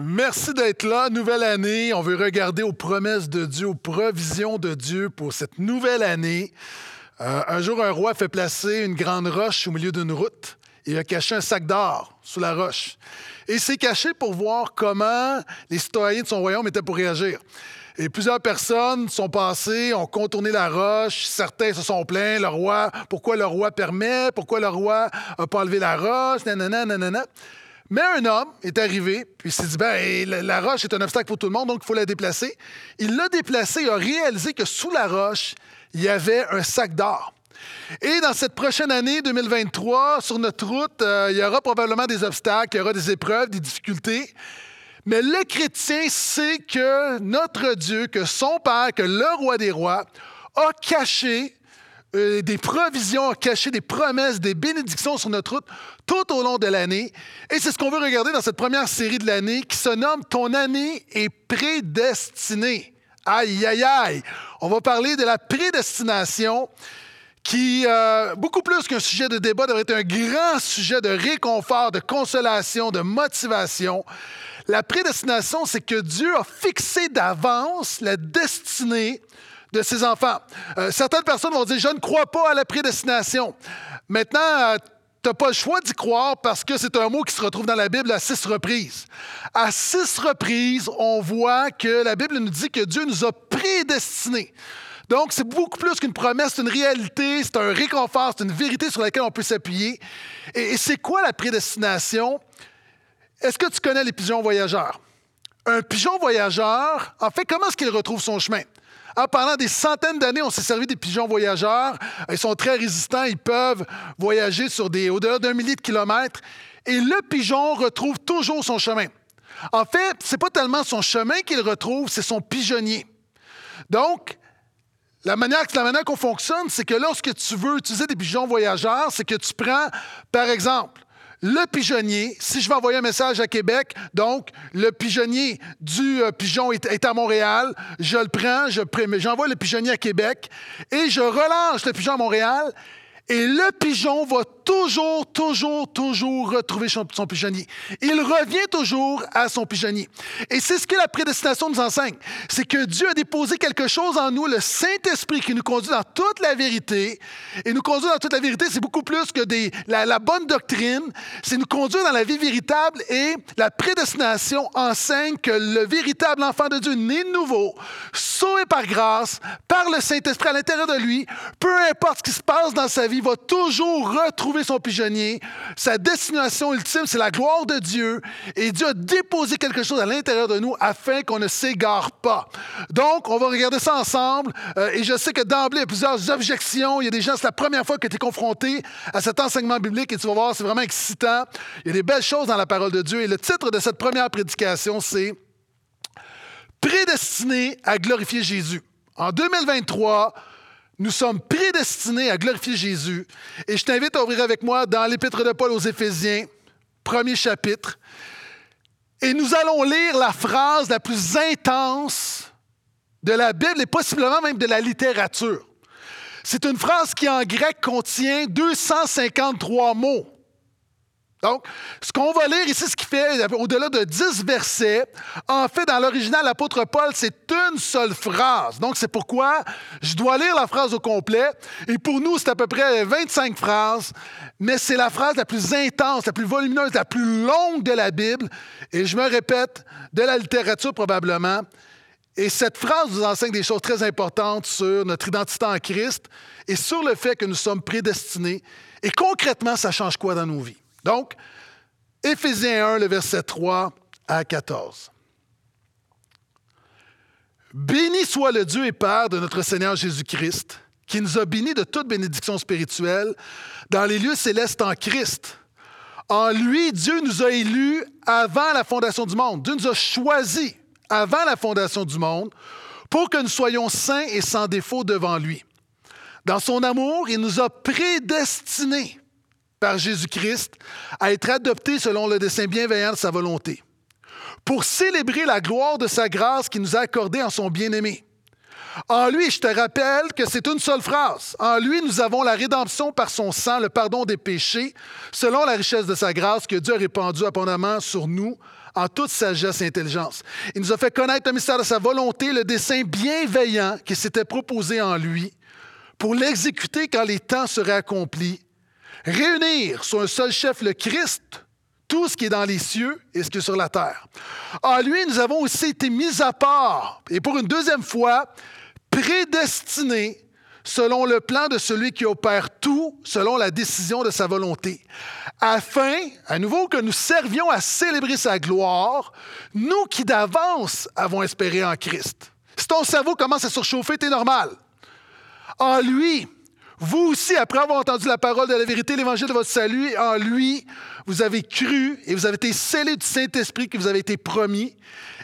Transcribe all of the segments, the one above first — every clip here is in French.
Merci d'être là. Nouvelle année. On veut regarder aux promesses de Dieu, aux provisions de Dieu pour cette nouvelle année. Euh, un jour, un roi fait placer une grande roche au milieu d'une route et a caché un sac d'or sous la roche. Et il s'est caché pour voir comment les citoyens de son royaume étaient pour réagir. Et plusieurs personnes sont passées, ont contourné la roche. Certains se sont plaints. Le roi, pourquoi le roi permet? Pourquoi le roi n'a pas enlevé la roche? Nanana, nanana. Mais un homme est arrivé, puis il s'est dit, ben, la roche est un obstacle pour tout le monde, donc il faut la déplacer. Il l'a déplacée et a réalisé que sous la roche, il y avait un sac d'or. Et dans cette prochaine année 2023, sur notre route, euh, il y aura probablement des obstacles, il y aura des épreuves, des difficultés. Mais le chrétien sait que notre Dieu, que son Père, que le roi des rois, a caché euh, des provisions, a caché des promesses, des bénédictions sur notre route tout au long de l'année. Et c'est ce qu'on veut regarder dans cette première série de l'année qui se nomme Ton année est prédestinée. Aïe, aïe, aïe. On va parler de la prédestination qui, euh, beaucoup plus qu'un sujet de débat, devrait être un grand sujet de réconfort, de consolation, de motivation. La prédestination, c'est que Dieu a fixé d'avance la destinée de ses enfants. Euh, certaines personnes vont dire, je ne crois pas à la prédestination. Maintenant, euh, tu n'as pas le choix d'y croire parce que c'est un mot qui se retrouve dans la Bible à six reprises. À six reprises, on voit que la Bible nous dit que Dieu nous a prédestinés. Donc, c'est beaucoup plus qu'une promesse, c'est une réalité, c'est un réconfort, c'est une vérité sur laquelle on peut s'appuyer. Et, c'est quoi la prédestination? Est-ce que tu connais les pigeons voyageurs? Un pigeon voyageur, en fait, comment est-ce qu'il retrouve son chemin? Ah, pendant des centaines d'années, on s'est servi des pigeons voyageurs. Ils sont très résistants. Ils peuvent voyager sur des au-delà d'un millier de kilomètres. Et le pigeon retrouve toujours son chemin. En fait, ce n'est pas tellement son chemin qu'il retrouve, c'est son pigeonnier. Donc, la manière, la manière qu'on fonctionne, c'est que lorsque tu veux utiliser des pigeons voyageurs, c'est que tu prends, par exemple, le pigeonnier, si je veux envoyer un message à Québec, donc le pigeonnier du euh, pigeon est, à Montréal, je le prends, j'envoie le pigeonnier à Québec et je relâche le pigeon à Montréal et le pigeon va toujours, toujours, toujours retrouver son, pigeonnier. Il revient toujours à son pigeonnier. Et c'est ce que la prédestination nous enseigne. C'est que Dieu a déposé quelque chose en nous, le Saint-Esprit qui nous conduit dans toute la vérité. Et nous conduire dans toute la vérité, c'est beaucoup plus que la, la bonne doctrine. C'est nous conduire dans la vie véritable. Et la prédestination enseigne que le véritable enfant de Dieu, né de nouveau, sauvé par grâce, par le Saint-Esprit à l'intérieur de lui, peu importe ce qui se passe dans sa vie, va toujours retrouver son pigeonnier. Sa destination ultime, c'est la gloire de Dieu. Et Dieu a déposé quelque chose à l'intérieur de nous afin qu'on ne s'égare pas. Donc, on va regarder ça ensemble. Euh, et je sais que d'emblée, il y a plusieurs objections. Il y a des gens, c'est la première fois que tu es confronté à cet enseignement biblique et tu vas voir, c'est vraiment excitant. Il y a des belles choses dans la parole de Dieu. Et le titre de cette première prédication, c'est Prédestiné à glorifier Jésus. En 2023, nous sommes prédestinés à glorifier Jésus. Et je t'invite à ouvrir avec moi dans l'Épître de Paul aux Éphésiens, premier chapitre. Et nous allons lire la phrase la plus intense de la Bible et possiblement même de la littérature. C'est une phrase qui en grec contient 253 mots. Donc, ce qu'on va lire ici, ce qui fait au-delà de 10 versets, en fait, dans l'original, l'apôtre Paul, c'est une seule phrase. Donc, c'est pourquoi je dois lire la phrase au complet. Et pour nous, c'est à peu près 25 phrases, mais c'est la phrase la plus intense, la plus volumineuse, la plus longue de la Bible. Et je me répète, de la littérature probablement. Et cette phrase nous enseigne des choses très importantes sur notre identité en Christ et sur le fait que nous sommes prédestinés. Et concrètement, ça change quoi dans nos vies? Donc, Éphésiens 1, le verset 3 à 14. Béni soit le Dieu et Père de notre Seigneur Jésus-Christ, qui nous a bénis de toute bénédiction spirituelle dans les lieux célestes en Christ. En lui, Dieu nous a élus avant la fondation du monde. Dieu nous a choisis avant la fondation du monde pour que nous soyons saints et sans défaut devant lui. Dans son amour, il nous a prédestinés par Jésus-Christ à être adopté selon le dessein bienveillant de sa volonté, pour célébrer la gloire de sa grâce qu'il nous a accordée en son bien-aimé. En lui, je te rappelle que c'est une seule phrase. En lui, nous avons la rédemption par son sang, le pardon des péchés, selon la richesse de sa grâce que Dieu a répandue abondamment sur nous en toute sagesse et intelligence. Il nous a fait connaître le mystère de sa volonté, le dessein bienveillant qui s'était proposé en lui pour l'exécuter quand les temps seraient accomplis, réunir sur un seul chef le Christ, tout ce qui est dans les cieux et ce qui est sur la terre. En lui, nous avons aussi été mis à part et pour une deuxième fois, prédestinés selon le plan de celui qui opère tout, selon la décision de sa volonté, afin, à nouveau, que nous servions à célébrer sa gloire, nous qui d'avance avons espéré en Christ. Si ton cerveau commence à surchauffer, c'est normal. En lui, vous aussi, après avoir entendu la parole de la vérité, l'évangile de votre salut, en lui, vous avez cru et vous avez été scellés du Saint-Esprit qui vous avait été promis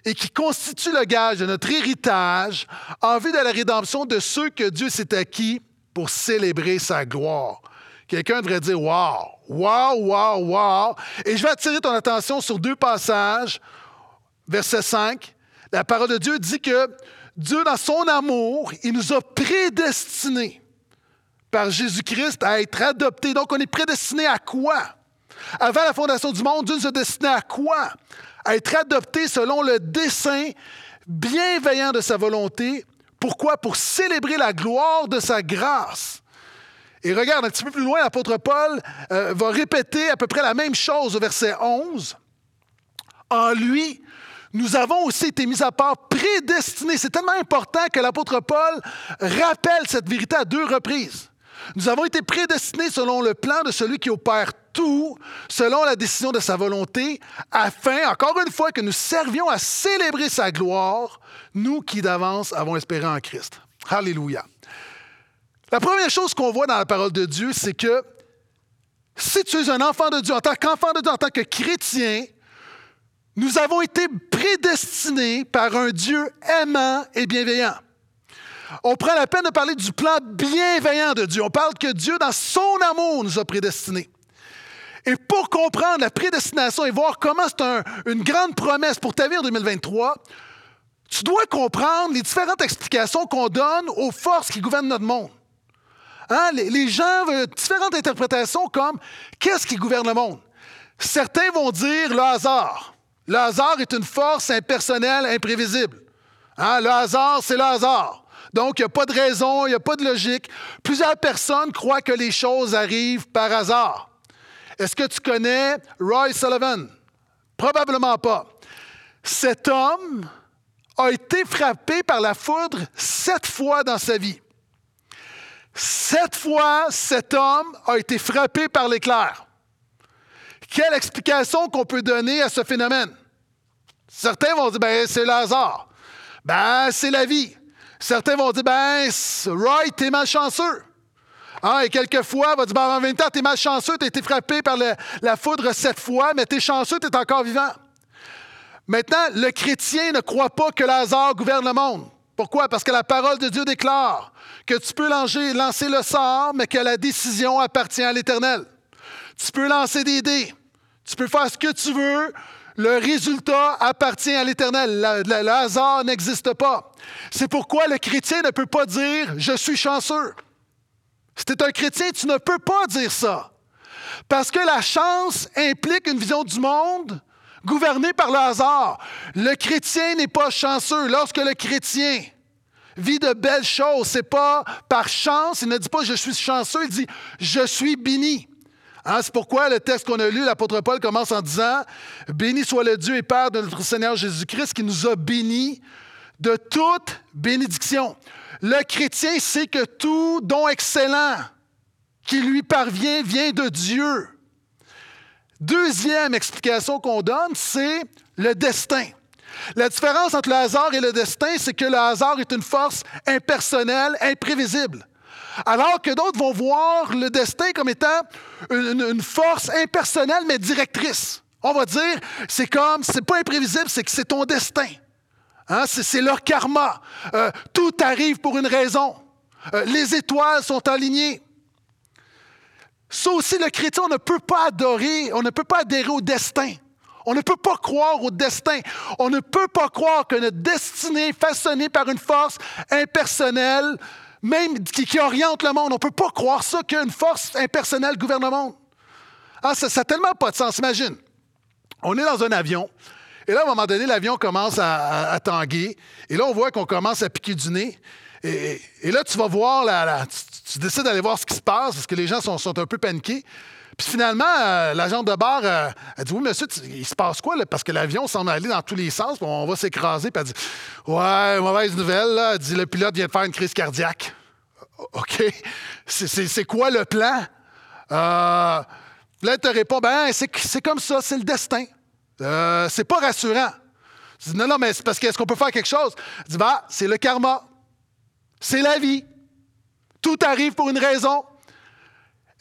et qui constitue le gage de notre héritage en vue de la rédemption de ceux que Dieu s'est acquis pour célébrer sa gloire. Quelqu'un devrait dire Wow, wow, wow, wow. Et je vais attirer ton attention sur deux passages. Verset 5. La parole de Dieu dit que Dieu, dans son amour, il nous a prédestinés par Jésus-Christ à être adoptés. Donc, on est prédestiné à quoi? Avant la fondation du monde, Dieu nous a destiné à quoi? À être adoptés selon le dessein bienveillant de sa volonté. Pourquoi? Pour célébrer la gloire de sa grâce. Et regarde, un petit peu plus loin, l'apôtre Paul euh, va répéter à peu près la même chose au verset 11. En lui, nous avons aussi été mis à part, prédestinés. C'est tellement important que l'apôtre Paul rappelle cette vérité à deux reprises. Nous avons été prédestinés selon le plan de celui qui opère tout, selon la décision de sa volonté, afin, encore une fois, que nous servions à célébrer sa gloire, nous qui d'avance avons espéré en Christ. Alléluia. La première chose qu'on voit dans la parole de Dieu, c'est que si tu es un enfant de Dieu, en tant qu'enfant de Dieu, en tant que chrétien, nous avons été prédestinés par un Dieu aimant et bienveillant on prend la peine de parler du plan bienveillant de Dieu. On parle que Dieu, dans son amour, nous a prédestinés. Et pour comprendre la prédestination et voir comment c'est une grande promesse pour ta vie en 2023, tu dois comprendre les différentes explications qu'on donne aux forces qui gouvernent notre monde. Hein, les, gens veulent différentes interprétations comme qu'est-ce qui gouverne le monde? Certains vont dire le hasard. Le hasard est une force impersonnelle, imprévisible. Hein, le hasard, c'est le hasard. Donc, il n'y a pas de raison, il n'y a pas de logique. Plusieurs personnes croient que les choses arrivent par hasard. Est-ce que tu connais Roy Sullivan? Probablement pas. Cet homme a été frappé par la foudre sept fois dans sa vie. Sept fois, cet homme a été frappé par l'éclair. Quelle explication qu'on peut donner à ce phénomène? Certains vont dire, ben, c'est le hasard. Ben, c'est la vie. Certains vont dire, ben, Roy, t'es malchanceux. Hein, et quelquefois, on va dire, ben, en même temps, t'es malchanceux, t'as été frappé par la foudre sept fois, mais t'es chanceux, t'es encore vivant. Maintenant, le chrétien ne croit pas que Lazare gouverne le monde. Pourquoi? Parce que la parole de Dieu déclare que tu peux lancer, lancer le sort, mais que la décision appartient à l'Éternel. Tu peux lancer des dés. Tu peux faire ce que tu veux. Le résultat appartient à l'Éternel. Le, hasard n'existe pas. C'est pourquoi le chrétien ne peut pas dire je suis chanceux. Si tu es un chrétien, tu ne peux pas dire ça. Parce que la chance implique une vision du monde gouvernée par le hasard. Le chrétien n'est pas chanceux. Lorsque le chrétien vit de belles choses, c'est pas par chance, il ne dit pas je suis chanceux, il dit je suis béni. Hein, c'est pourquoi le texte qu'on a lu, l'apôtre Paul commence en disant Béni soit le Dieu et Père de notre Seigneur Jésus-Christ qui nous a bénis de toute bénédiction. Le chrétien sait que tout don excellent qui lui parvient vient de Dieu. Deuxième explication qu'on donne, c'est le destin. La différence entre le hasard et le destin, c'est que le hasard est une force impersonnelle, imprévisible. Alors que d'autres vont voir le destin comme étant une, force impersonnelle mais directrice. On va dire, c'est comme, c'est pas imprévisible, c'est que c'est ton destin. Hein, c'est leur karma. Euh, tout arrive pour une raison. Euh, les étoiles sont alignées. Ça aussi, le chrétien, on ne peut pas adorer, on ne peut pas adhérer au destin. On ne peut pas croire au destin. On ne peut pas croire que notre destinée, façonnée par une force impersonnelle, même qui, oriente le monde. On ne peut pas croire ça qu'une force impersonnelle gouverne le monde. Ah, ça n'a tellement pas de sens. Imagine, on est dans un avion Et là, à un moment donné, l'avion commence à, tanguer. Et là, on voit qu'on commence à piquer du nez. Et, là, tu vas voir, la, tu, décides d'aller voir ce qui se passe parce que les gens sont, sont un peu paniqués. Puis finalement, euh, l'agent de bar euh, a dit Oui, monsieur, il se passe quoi? Là? Parce que l'avion semble aller dans tous les sens, on va s'écraser. Puis elle dit Ouais, mauvaise nouvelle. Là. Elle dit Le pilote vient de faire une crise cardiaque. OK. C'est quoi le plan? Euh, là, elle te répond Ben, c'est comme ça, c'est le destin. Euh, c'est pas rassurant. Je dis, non, non, mais c'est parce qu'est-ce qu'on peut faire quelque chose? Elle dit, bah, c'est le karma. C'est la vie. Tout arrive pour une raison.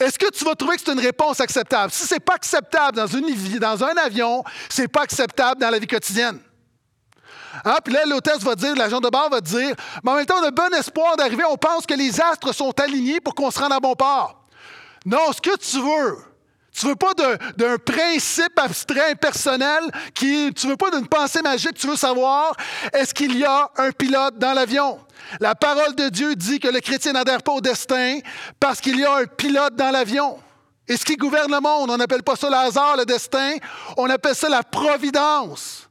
Est-ce que tu vas trouver que c'est une réponse acceptable? Si ce n'est pas acceptable dans, un avion, ce n'est pas acceptable dans la vie quotidienne. Hein? Puis là, l'hôtesse va dire, l'agent de bar va dire, mais en même temps, on a bon espoir d'arriver, on pense que les astres sont alignés pour qu'on se rende à bon port. Non, ce que tu veux, tu veux pas d'un principe abstrait, impersonnel, qui, tu veux pas d'une pensée magique, tu veux savoir, est-ce qu'il y a un pilote dans l'avion? La parole de Dieu dit que le chrétien n'adhère pas au destin parce qu'il y a un pilote dans l'avion. Et ce qui gouverne le monde, on n'appelle pas ça le hasard, le destin, on appelle ça la providence.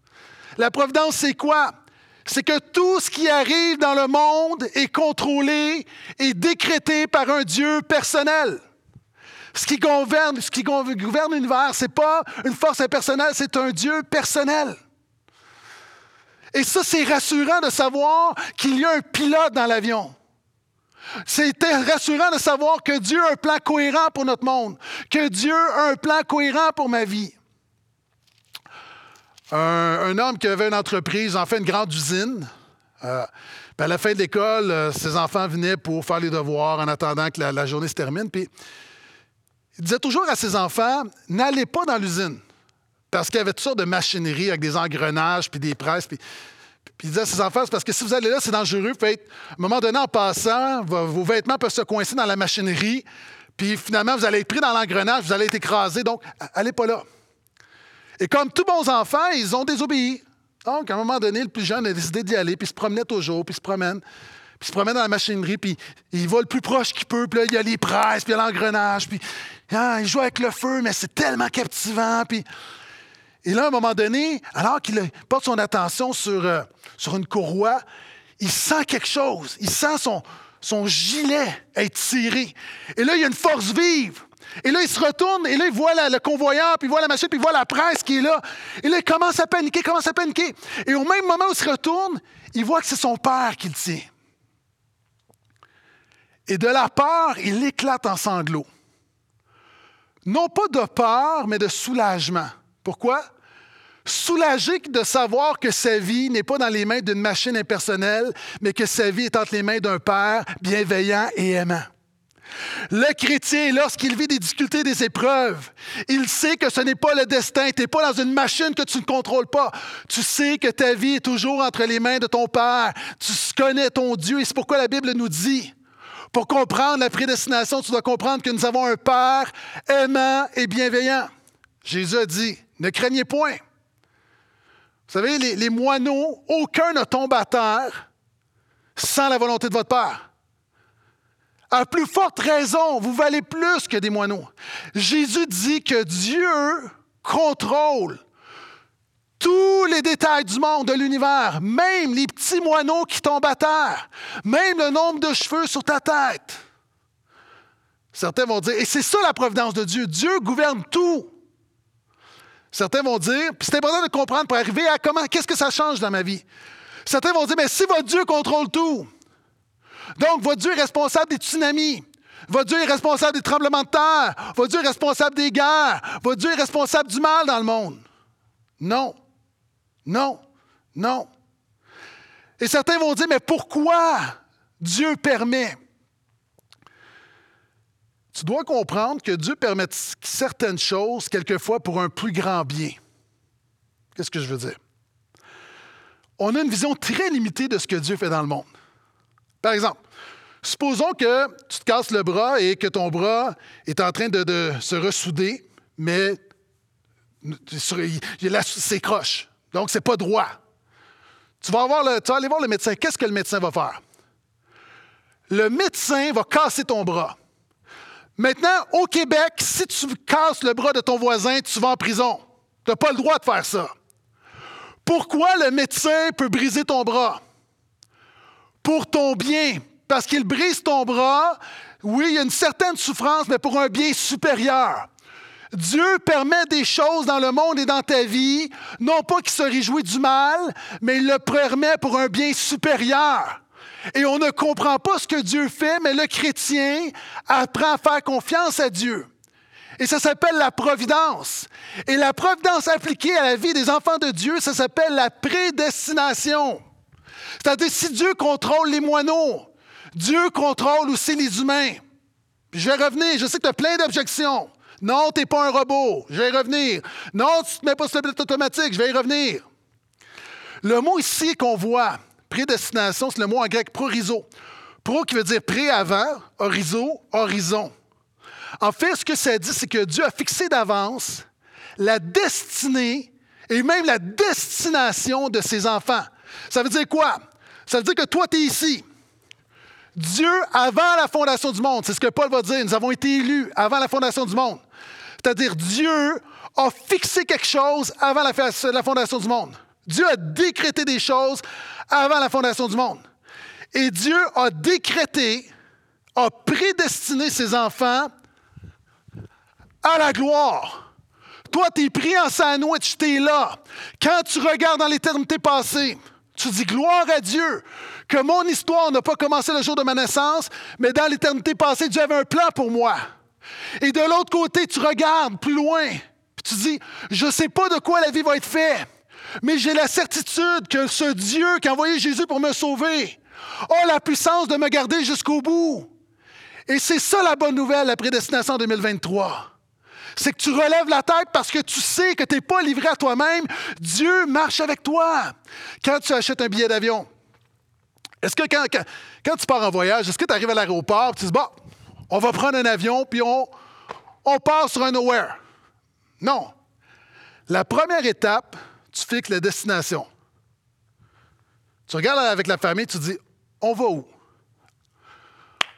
La providence, c'est quoi? C'est que tout ce qui arrive dans le monde est contrôlé et décrété par un Dieu personnel. Ce qui gouverne, ce qui gouverne l'univers, ce n'est pas une force impersonnelle, c'est un Dieu personnel. Et ça, c'est rassurant de savoir qu'il y a un pilote dans l'avion. C'est rassurant de savoir que Dieu a un plan cohérent pour notre monde, que Dieu a un plan cohérent pour ma vie. Un, homme qui avait une entreprise, en fait une grande usine, euh, à la fin de l'école, euh, ses enfants venaient pour faire les devoirs en attendant que la, la journée se termine. Puis il disait toujours à ses enfants, n'allez pas dans l'usine. Parce qu'il y avait toutes sortes de machinerie avec des engrenages, puis des presses. Puis, il disait à ses enfants, c'est parce que si vous allez là, c'est dangereux. à un moment donné, en passant, vos vêtements peuvent se coincer dans la machinerie. Puis finalement, vous allez être pris dans l'engrenage, vous allez être écrasé. Donc, allez pas là. Et comme tous bons enfants, ils ont désobéi. Donc, à un moment donné, le plus jeune a décidé d'y aller, puis il se promenait toujours, puis il se promène puis il se promène dans la machinerie, puis il va le plus proche qu'il peut, puis là, il y a les presses, puis il y a l'engrenage, puis ah, il joue avec le feu, mais c'est tellement captivant, puis... Et là, à un moment donné, alors qu'il porte son attention sur, euh, sur une courroie, il sent quelque chose. Il sent son, son gilet être tiré. Et là, il y a une force vive. Et là, il se retourne, et là, il voit le convoyeur, puis il voit la machine, puis il voit la presse qui est là. Et là, il commence à paniquer, commence à paniquer. Et au même moment où il se retourne, il voit que c'est son père qui le tient. Et de la peur, il éclate en sanglots. Non pas de peur, mais de soulagement. Pourquoi? Soulagé de savoir que sa vie n'est pas dans les mains d'une machine impersonnelle, mais que sa vie est entre les mains d'un Père bienveillant et aimant. Le chrétien, lorsqu'il vit des difficultés, des épreuves, il sait que ce n'est pas le destin. Tu n'es pas dans une machine que tu ne contrôles pas. Tu sais que ta vie est toujours entre les mains de ton Père. Tu connais ton Dieu et c'est pourquoi la Bible nous dit pour comprendre la prédestination, tu dois comprendre que nous avons un Père aimant et bienveillant. Jésus a dit, ne craignez point. Vous savez, les, moineaux, aucun ne tombe à terre sans la volonté de votre Père. À plus forte raison, vous valez plus que des moineaux. Jésus dit que Dieu contrôle tous les détails du monde, de l'univers, même les petits moineaux qui tombent à terre, même le nombre de cheveux sur ta tête. Certains vont dire, et c'est ça la providence de Dieu, Dieu gouverne tout. Certains vont dire, c'est important de comprendre pour arriver à comment, qu'est-ce que ça change dans ma vie. Certains vont dire, mais si votre Dieu contrôle tout, donc votre Dieu est responsable des tsunamis, votre Dieu est responsable des tremblements de terre, votre Dieu est responsable des guerres, votre Dieu est responsable du mal dans le monde. Non. Non, non. Et certains vont dire, mais pourquoi Dieu permet? Tu dois comprendre que Dieu permet certaines choses, quelquefois, pour un plus grand bien. Qu'est-ce que je veux dire? On a une vision très limitée de ce que Dieu fait dans le monde. Par exemple, supposons que tu te casses le bras et que ton bras est en train de, se ressouder, mais il s'écroche. Donc, ce n'est pas droit. Tu vas, avoir tu vas aller voir le médecin. Qu'est-ce que le médecin va faire? Le médecin va casser ton bras. Maintenant, au Québec, si tu casses le bras de ton voisin, tu vas en prison. Tu n'as pas le droit de faire ça. Pourquoi le médecin peut briser ton bras? Pour ton bien. Parce qu'il brise ton bras, oui, il y a une certaine souffrance, mais pour un bien supérieur. Dieu permet des choses dans le monde et dans ta vie, non pas qu'il se réjouit du mal, mais il le permet pour un bien supérieur. Et on ne comprend pas ce que Dieu fait, mais le chrétien apprend à faire confiance à Dieu. Et ça s'appelle la providence. Et la providence appliquée à la vie des enfants de Dieu, ça s'appelle la prédestination. C'est-à-dire, si Dieu contrôle les moineaux, Dieu contrôle aussi les humains. je vais revenir, je sais que tu as plein d'objections. Non, tu n'es pas un robot, je vais y revenir. Non, tu ne te mets pas sur le automatique, je vais y revenir. Le mot ici qu'on voit, prédestination, c'est le mot en grec prorizo. Pro qui veut dire pré-avant, horizo, horizon. En fait, ce que ça dit, c'est que Dieu a fixé d'avance la destinée et même la destination de ses enfants. Ça veut dire quoi? Ça veut dire que toi, tu es ici. Dieu, avant la fondation du monde, c'est ce que Paul va dire, nous avons été élus avant la fondation du monde. C'est-à-dire, Dieu a fixé quelque chose avant la, fondation du monde. Dieu a décrété des choses avant la fondation du monde. Et Dieu a décrété, a prédestiné ses enfants à la gloire. Toi, tu es pris en sandwich, tu es là. Quand tu regardes dans l'éternité passée, tu dis gloire à Dieu que mon histoire n'a pas commencé le jour de ma naissance, mais dans l'éternité passée, Dieu avait un plan pour moi. Et de l'autre côté, tu regardes plus loin, puis tu dis, je ne sais pas de quoi la vie va être faite, mais j'ai la certitude que ce Dieu qui a envoyé Jésus pour me sauver a la puissance de me garder jusqu'au bout. Et c'est ça la bonne nouvelle, la prédestination 2023 c'est que tu relèves la tête parce que tu sais que tu n'es pas livré à toi-même. Dieu marche avec toi. Quand tu achètes un billet d'avion, est-ce que quand, tu pars en voyage, est-ce que tu arrives à l'aéroport et tu dis, bon, on va prendre un avion puis on, on part sur un nowhere? Non. La première étape, tu fixes la destination. Tu regardes avec la famille, tu dis, on va où?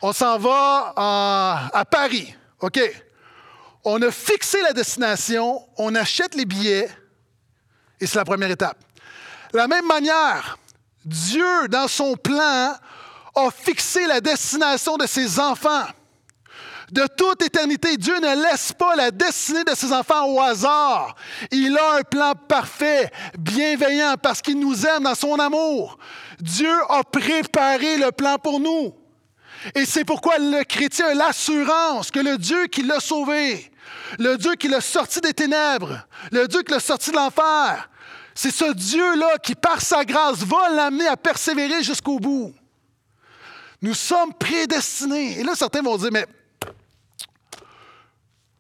On s'en va à Paris. OK. On a fixé la destination, on achète les billets, et c'est la première étape. De la même manière, Dieu, dans son plan, a fixé la destination de ses enfants. De toute éternité, Dieu ne laisse pas la destinée de ses enfants au hasard. Il a un plan parfait, bienveillant, parce qu'il nous aime dans son amour. Dieu a préparé le plan pour nous. Et c'est pourquoi le chrétien a l'assurance que le Dieu qui l'a sauvé, le Dieu qui l'a sorti des ténèbres, le Dieu qui l'a sorti de l'enfer, c'est ce Dieu-là qui, par sa grâce, va l'amener à persévérer jusqu'au bout. Nous sommes prédestinés. Et là, certains vont dire, mais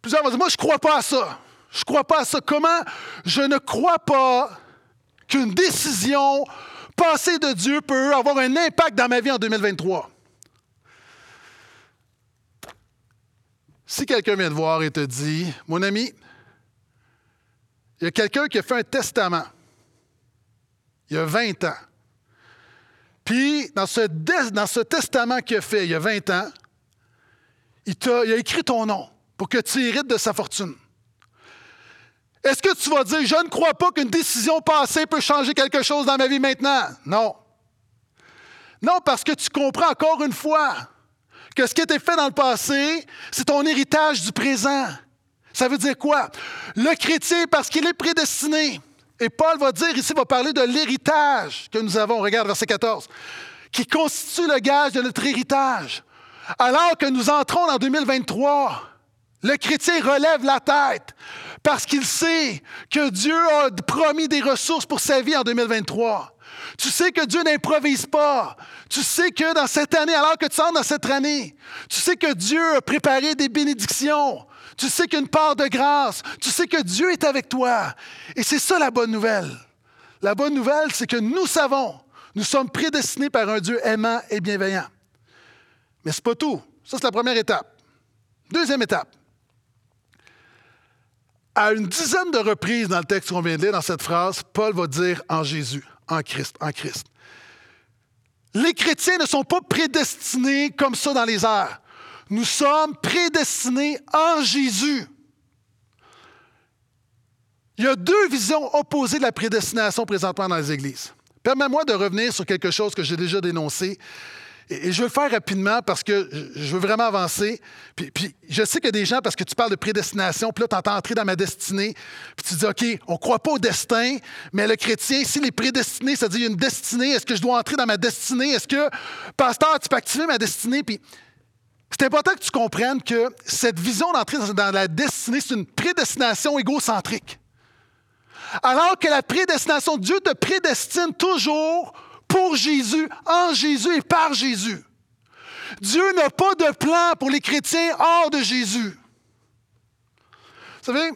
plusieurs vont dire, moi, je ne crois pas à ça. Je ne crois pas à ça. Comment je ne crois pas qu'une décision passée de Dieu peut avoir un impact dans ma vie en 2023? Si quelqu'un vient te voir et te dit, mon ami, il y a quelqu'un qui a fait un testament il y a 20 ans. Puis, dans ce, dans ce testament qu'il a fait il y a 20 ans, il, il a écrit ton nom pour que tu hérites de sa fortune. Est-ce que tu vas dire, je ne crois pas qu'une décision passée peut changer quelque chose dans ma vie maintenant? Non. Non, parce que tu comprends encore une fois que ce qui a été fait dans le passé, c'est ton héritage du présent. Ça veut dire quoi? Le chrétien, parce qu'il est prédestiné, et Paul va dire ici, va parler de l'héritage que nous avons, regarde verset 14, qui constitue le gage de notre héritage. Alors que nous entrons en 2023, le chrétien relève la tête parce qu'il sait que Dieu a promis des ressources pour sa vie en 2023. Tu sais que Dieu n'improvise pas. Tu sais que dans cette année, alors que tu entres dans cette année, tu sais que Dieu a préparé des bénédictions. Tu sais qu'il y a une part de grâce. Tu sais que Dieu est avec toi. Et c'est ça la bonne nouvelle. La bonne nouvelle, c'est que nous savons, nous sommes prédestinés par un Dieu aimant et bienveillant. Mais ce pas tout. Ça, c'est la première étape. Deuxième étape. À une dizaine de reprises dans le texte qu'on vient de lire, dans cette phrase, Paul va dire en Jésus, en Christ, en Christ. Les chrétiens ne sont pas prédestinés comme ça dans les airs. Nous sommes prédestinés en Jésus. Il y a deux visions opposées de la prédestination présentement dans les églises. Permets-moi de revenir sur quelque chose que j'ai déjà dénoncé. Et je veux le faire rapidement parce que je veux vraiment avancer. Puis, je sais a des gens, parce que tu parles de prédestination, puis là, tu entends entrer dans ma destinée, puis tu dis, OK, on ne croit pas au destin, mais le chrétien, s'il est prédestiné, ça dit, il y a une destinée, est-ce que je dois entrer dans ma destinée? Est-ce que, pasteur, tu peux activer ma destinée? Puis c'est important que tu comprennes que cette vision d'entrer dans la destinée, c'est une prédestination égocentrique. Alors que la prédestination, Dieu te prédestine toujours pour Jésus, en Jésus et par Jésus. Dieu n'a pas de plan pour les chrétiens hors de Jésus. Vous savez,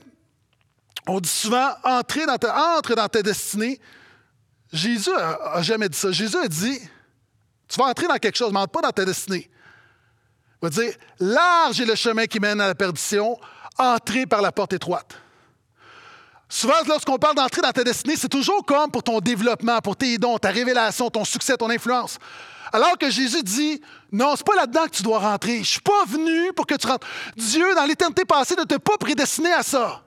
on dit souvent entre dans ta, entre dans ta destinée. Jésus n'a jamais dit ça. Jésus a dit Tu vas entrer dans quelque chose, mais entre pas dans ta destinée. Il va dire Large est le chemin qui mène à la perdition, entrez par la porte étroite. Souvent, lorsqu'on parle d'entrer dans ta destinée, c'est toujours comme pour ton développement, pour tes dons, ta révélation, ton succès, ton influence. Alors que Jésus dit, non, c'est pas là-dedans que tu dois rentrer. Je suis pas venu pour que tu rentres. Dieu, dans l'éternité passée, ne t'a pas prédestiné à ça.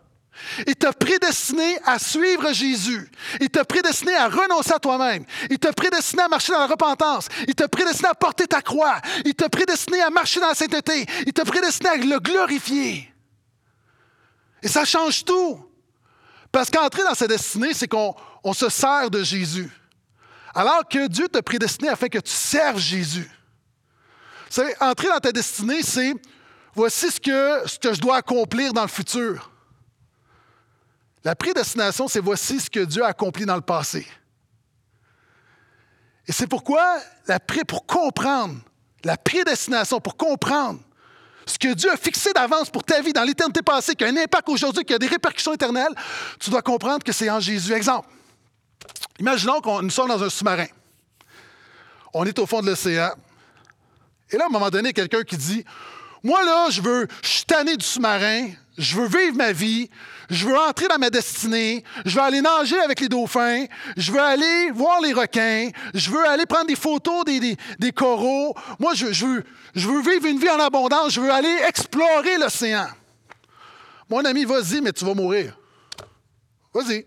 Il t'a prédestiné à suivre Jésus. Il t'a prédestiné à renoncer à toi-même. Il t'a prédestiné à marcher dans la repentance. Il t'a prédestiné à porter ta croix. Il t'a prédestiné à marcher dans la sainteté. Il t'a prédestiné à le glorifier. Et ça change tout. Parce qu'entrer dans sa destinée, c'est qu'on se sert de Jésus. Alors que Dieu t'a prédestiné afin que tu serves Jésus. Vous savez, entrer dans ta destinée, c'est voici ce que, je dois accomplir dans le futur. La prédestination, c'est voici ce que Dieu a accompli dans le passé. Et c'est pourquoi, la pour comprendre la prédestination, pour comprendre ce que Dieu a fixé d'avance pour ta vie dans l'éternité passée, qui a un impact aujourd'hui, qui a des répercussions éternelles, tu dois comprendre que c'est en Jésus. Exemple, imaginons que nous sommes dans un sous-marin. On est au fond de l'océan. Et là, à un moment donné, quelqu'un qui dit Moi, là, je veux, je suis tanné du sous-marin, je veux vivre ma vie, je veux entrer dans ma destinée, je veux aller nager avec les dauphins, je veux aller voir les requins, je veux aller prendre des photos des, coraux. Moi, je, veux, je veux vivre une vie en abondance, je veux aller explorer l'océan. Mon ami, vas-y, mais tu vas mourir. Vas-y.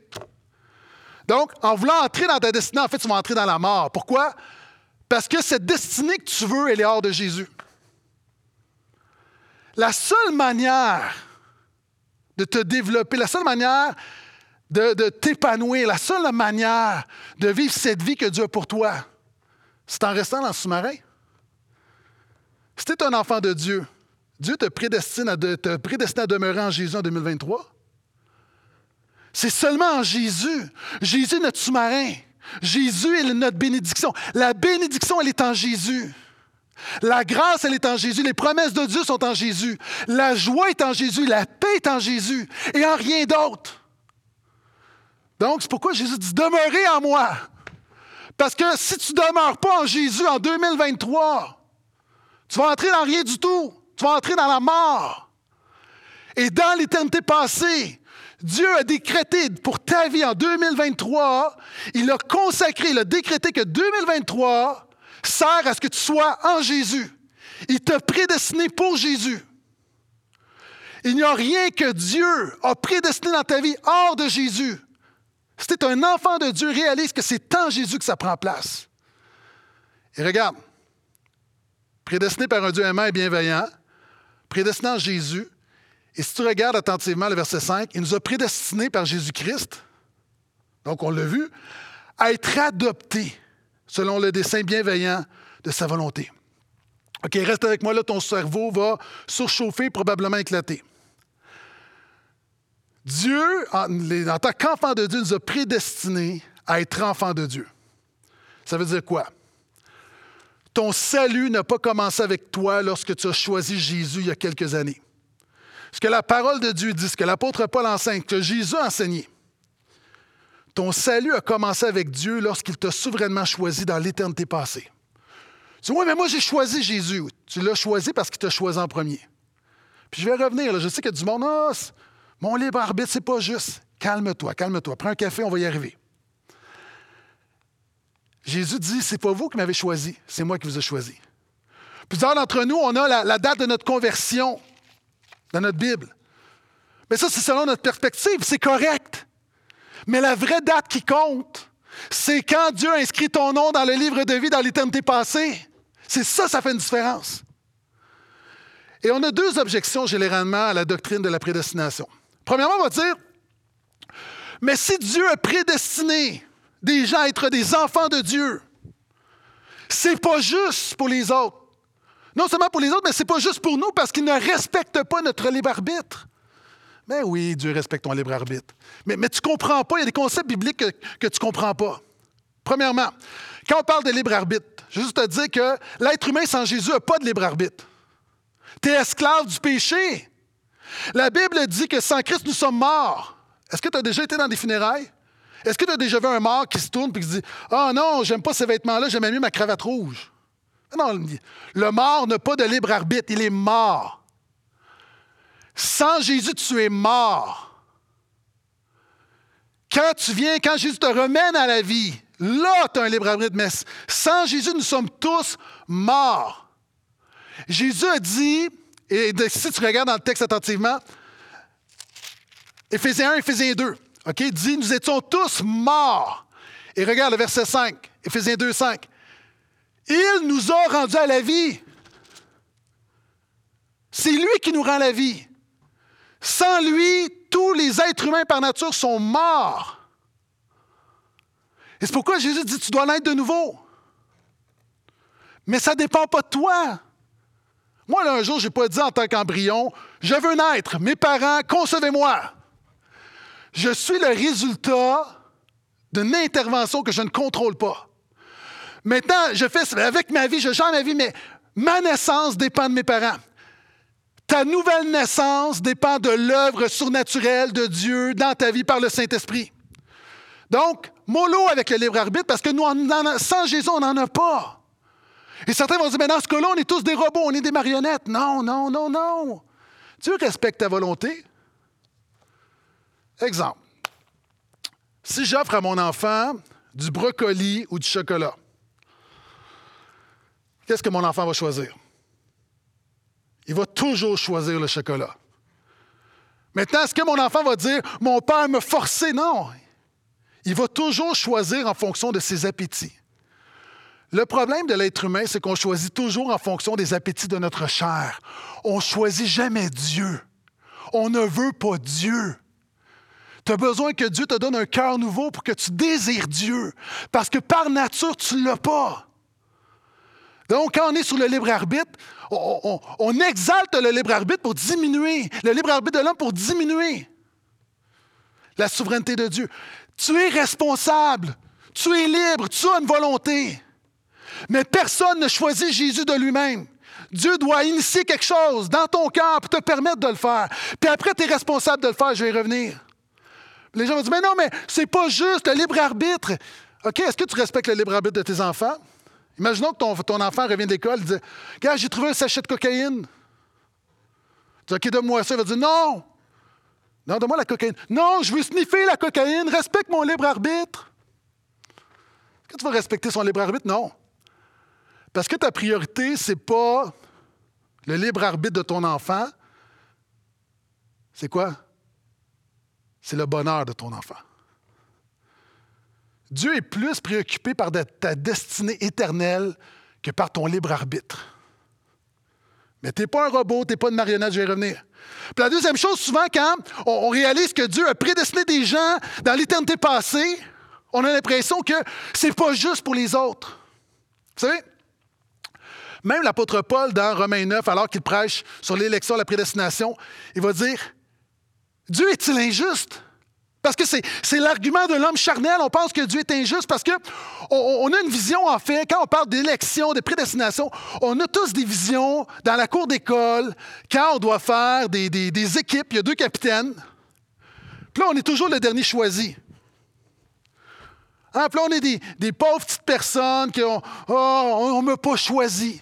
Donc, en voulant entrer dans ta destinée, en fait, tu vas entrer dans la mort. Pourquoi? Parce que cette destinée que tu veux, elle est hors de Jésus. La seule manière de te développer, la seule manière de, t'épanouir, la seule manière de vivre cette vie que Dieu a pour toi, c'est en restant dans le sous-marin. Si tu es un enfant de Dieu, Dieu te prédestine, à demeurer en Jésus en 2023. C'est seulement en Jésus. Jésus est notre sous-marin. Jésus est notre bénédiction. La bénédiction, elle est en Jésus. La grâce, elle est en Jésus. Les promesses de Dieu sont en Jésus. La joie est en Jésus. La paix est en Jésus. Et en rien d'autre. Donc, c'est pourquoi Jésus dit demeurez en moi. Parce que si tu ne demeures pas en Jésus en 2023, tu vas entrer dans rien du tout. Tu vas entrer dans la mort. Et dans l'éternité passée, Dieu a décrété pour ta vie en 2023, il a consacré, il a décrété que 2023 sert à ce que tu sois en Jésus. Il t'a prédestiné pour Jésus. Il n'y a rien que Dieu a prédestiné dans ta vie hors de Jésus. Si tu es un enfant de Dieu, réalise que c'est en Jésus que ça prend place. Et regarde, prédestiné par un Dieu aimant et bienveillant, prédestiné en Jésus, et si tu regardes attentivement le verset 5, il nous a prédestinés par Jésus-Christ, donc on l'a vu, à être adoptés selon le dessein bienveillant de sa volonté. OK, reste avec moi là, ton cerveau va surchauffer, probablement éclater. Dieu, en, tant qu'enfant de Dieu, nous a prédestinés à être enfants de Dieu. Ça veut dire quoi? Ton salut n'a pas commencé avec toi lorsque tu as choisi Jésus il y a quelques années. Ce que la parole de Dieu dit, ce que l'apôtre Paul enseigne, que Jésus a enseigné, ton salut a commencé avec Dieu lorsqu'il t'a souverainement choisi dans l'éternité passée. Tu dis, oui, mais moi j'ai choisi Jésus. Tu l'as choisi parce qu'il t'a choisi en premier. Puis je vais revenir, je sais a du monde, ah, mon libre arbitre, c'est pas juste. Calme-toi, calme-toi. Prends un café, on va y arriver. Jésus dit, c'est pas vous qui m'avez choisi, c'est moi qui vous ai choisi. Plusieurs d'entre nous, on a la date de notre conversion dans notre Bible. Mais ça, c'est selon notre perspective, c'est correct. Mais la vraie date qui compte, c'est quand Dieu a inscrit ton nom dans le livre de vie dans l'éternité passée. C'est ça, ça fait une différence. Et on a deux objections généralement à la doctrine de la prédestination. Premièrement, on va dire, mais si Dieu a prédestiné des gens à être des enfants de Dieu, c'est pas juste pour les autres. Non seulement pour les autres, mais c'est pas juste pour nous parce qu'ils ne respectent pas notre libre arbitre. Mais oui, Dieu respecte ton libre arbitre. Mais, tu ne comprends pas, il y a des concepts bibliques que, tu ne comprends pas. Premièrement, quand on parle de libre arbitre, je veux juste te dire que l'être humain sans Jésus n'a pas de libre arbitre. Tu es esclave du péché. La Bible dit que sans Christ, nous sommes morts. Est-ce que tu as déjà été dans des funérailles? Est-ce que tu as déjà vu un mort qui se tourne et qui se dit Ah oh non, j'aime pas ces vêtements-là, j'aime mieux ma cravate rouge? Non, le mort n'a pas de libre arbitre, il est mort. Sans Jésus, tu es mort. Quand tu viens, quand Jésus te remène à la vie, là, tu as un libre arbitre. Mais sans Jésus, nous sommes tous morts. Jésus a dit, et si tu regardes dans le texte attentivement, Éphésiens 1, Éphésiens 2, OK, dit, nous étions tous morts. Et regarde le verset 5, Éphésiens 2, 5. Il nous a rendus à la vie. C'est lui qui nous rend la vie. Sans lui, tous les êtres humains par nature sont morts. Et c'est pourquoi Jésus dit, tu dois naître de nouveau. Mais ça ne dépend pas de toi. Moi, là, un jour, je n'ai pas dit en tant qu'embryon, je veux naître, mes parents, concevez-moi. Je suis le résultat d'une intervention que je ne contrôle pas. Maintenant, je fais avec ma vie, je gère ma vie, mais ma naissance dépend de mes parents. Ta nouvelle naissance dépend de l'œuvre surnaturelle de Dieu dans ta vie par le Saint-Esprit. Donc, mollo avec le libre arbitre parce que nous, sans Jésus, on n'en a pas. Et certains vont dire, mais dans ce cas-là, on est tous des robots, on est des marionnettes. Non, non, non, non. Dieu respecte ta volonté. Exemple. Si j'offre à mon enfant du brocoli ou du chocolat, qu'est-ce que mon enfant va choisir? Il va toujours choisir le chocolat. Maintenant, est-ce que mon enfant va dire Mon père me forçait? Non. Il va toujours choisir en fonction de ses appétits. Le problème de l'être humain, c'est qu'on choisit toujours en fonction des appétits de notre chair. On ne choisit jamais Dieu. On ne veut pas Dieu. Tu as besoin que Dieu te donne un cœur nouveau pour que tu désires Dieu. Parce que par nature, tu ne l'as pas. Donc, quand on est sur le libre arbitre, on, exalte le libre arbitre pour diminuer, le libre arbitre de l'homme pour diminuer la souveraineté de Dieu. Tu es responsable, tu es libre, tu as une volonté. Mais personne ne choisit Jésus de lui-même. Dieu doit initier quelque chose dans ton cœur pour te permettre de le faire. Puis après, tu es responsable de le faire, je vais y revenir. Les gens vont dire, mais non, mais c'est pas juste le libre arbitre. OK, est-ce que tu respectes le libre arbitre de tes enfants? Imaginons que ton, enfant revient d'école et dit Gars, j'ai trouvé un sachet de cocaïne. Tu dis OK, donne-moi ça. Il va dire Non. Non, donne-moi la cocaïne. Non, je veux sniffer la cocaïne. Respecte mon libre arbitre. Est-ce que tu vas respecter son libre arbitre? Non. Parce que ta priorité, ce n'est pas le libre arbitre de ton enfant. C'est quoi? C'est le bonheur de ton enfant. Dieu est plus préoccupé par ta destinée éternelle que par ton libre arbitre. Mais tu n'es pas un robot, tu n'es pas une marionnette, je vais revenir. Puis la deuxième chose, souvent, quand on, réalise que Dieu a prédestiné des gens dans l'éternité passée, on a l'impression que ce n'est pas juste pour les autres. Vous savez, même l'apôtre Paul, dans Romains 9, alors qu'il prêche sur l'élection, la prédestination, il va dire Dieu est-il injuste? Parce que c'est l'argument de l'homme charnel. On pense que Dieu est injuste parce qu'on on a une vision, en fait, quand on parle d'élection, de prédestination, on a tous des visions dans la cour d'école, quand on doit faire des, équipes, il y a deux capitaines. Puis là, on est toujours le dernier choisi. Hein, puis là, on est des, pauvres petites personnes qui ont oh, on ne m'a pas choisi.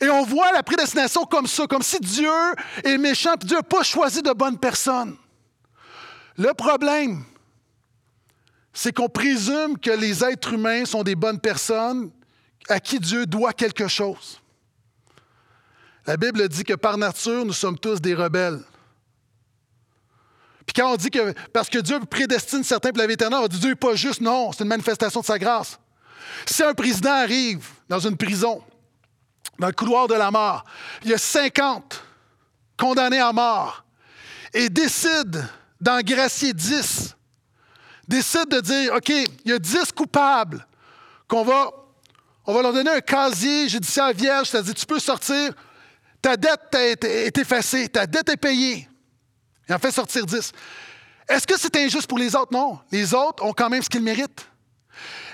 Et on voit la prédestination comme ça, comme si Dieu est méchant, puis Dieu n'a pas choisi de bonnes personnes. Le problème, c'est qu'on présume que les êtres humains sont des bonnes personnes à qui Dieu doit quelque chose. La Bible dit que par nature, nous sommes tous des rebelles. Puis quand on dit que parce que Dieu prédestine certains pour la vie éternelle, on dit Dieu n'est pas juste. Non, c'est une manifestation de sa grâce. Si un président arrive dans une prison, dans le couloir de la mort, il y a 50 condamnés à mort et décide d'engracier 10, décide de dire OK, il y a 10 coupables qu'on va, on va leur donner un casier judiciaire vierge, c'est-à-dire tu peux sortir, ta dette est effacée, ta dette est payée. Il en fait sortir 10. Est-ce que c'est injuste pour les autres? Non. Les autres ont quand même ce qu'ils méritent.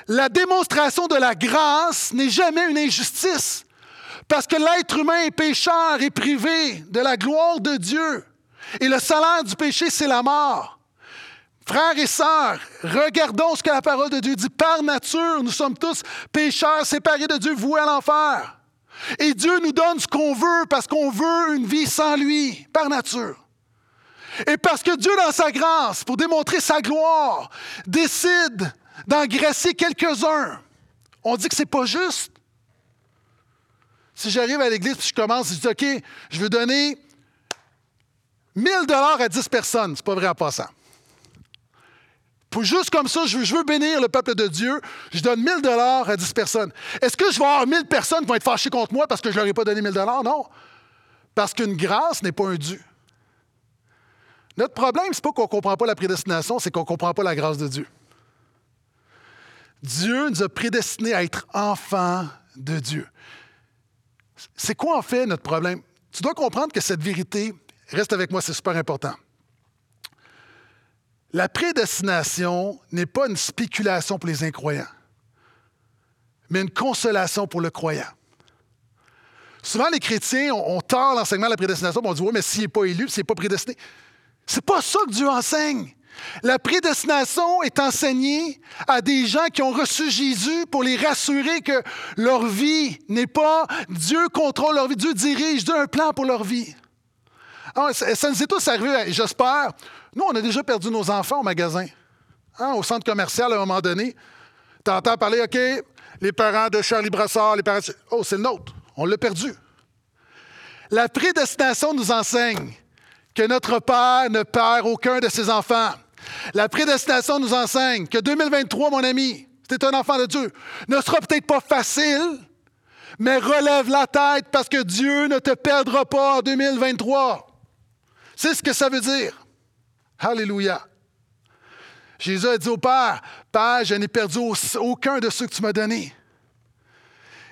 La démonstration de la grâce n'est jamais une injustice. Parce que l'être humain est pécheur et privé de la gloire de Dieu. Et le salaire du péché, c'est la mort. Frères et sœurs, regardons ce que la parole de Dieu dit. Par nature, nous sommes tous pécheurs, séparés de Dieu, voués à l'enfer. Et Dieu nous donne ce qu'on veut parce qu'on veut une vie sans lui, par nature. Et parce que Dieu, dans sa grâce, pour démontrer sa gloire, décide d'engraisser quelques-uns, on dit que ce n'est pas juste. Si j'arrive à l'église et je commence, je dis OK, je veux donner 1000 dollars à 10 personnes. C'est pas vrai en passant. Pour juste comme ça, je veux, bénir le peuple de Dieu, je donne 1000 dollars à 10 personnes. Est-ce que je vais avoir 1000 personnes qui vont être fâchées contre moi parce que je leur ai pas donné 1000 dollars? Non. Parce qu'une grâce n'est pas un dû. Notre problème, ce n'est pas qu'on ne comprend pas la prédestination, c'est qu'on ne comprend pas la grâce de Dieu. Dieu nous a prédestinés à être enfants de Dieu. C'est quoi en fait notre problème? Tu dois comprendre que cette vérité, reste avec moi, c'est super important. La prédestination n'est pas une spéculation pour les incroyants, mais une consolation pour le croyant. Souvent, les chrétiens, on, tord l'enseignement de la prédestination, on dit Oui, mais s'il n'est pas élu, s'il n'est pas prédestiné. C'est pas ça que Dieu enseigne. La prédestination est enseignée à des gens qui ont reçu Jésus pour les rassurer que leur vie n'est pas Dieu contrôle leur vie, Dieu dirige, Dieu a un plan pour leur vie. Ah, ça, nous est tous arrivé, j'espère. Nous, on a déjà perdu nos enfants au magasin, hein, au centre commercial à un moment donné. Tu entends parler, OK, les parents de Charlie Brassard, les parents. Oh, c'est le nôtre. On l'a perdu. La prédestination nous enseigne que notre Père ne perd aucun de ses enfants. La prédestination nous enseigne que 2023, mon ami, tu un enfant de Dieu, ne sera peut-être pas facile, mais relève la tête parce que Dieu ne te perdra pas en 2023. C'est ce que ça veut dire. Alléluia. Jésus a dit au Père, Père, je n'ai perdu aucun de ceux que tu m'as donnés.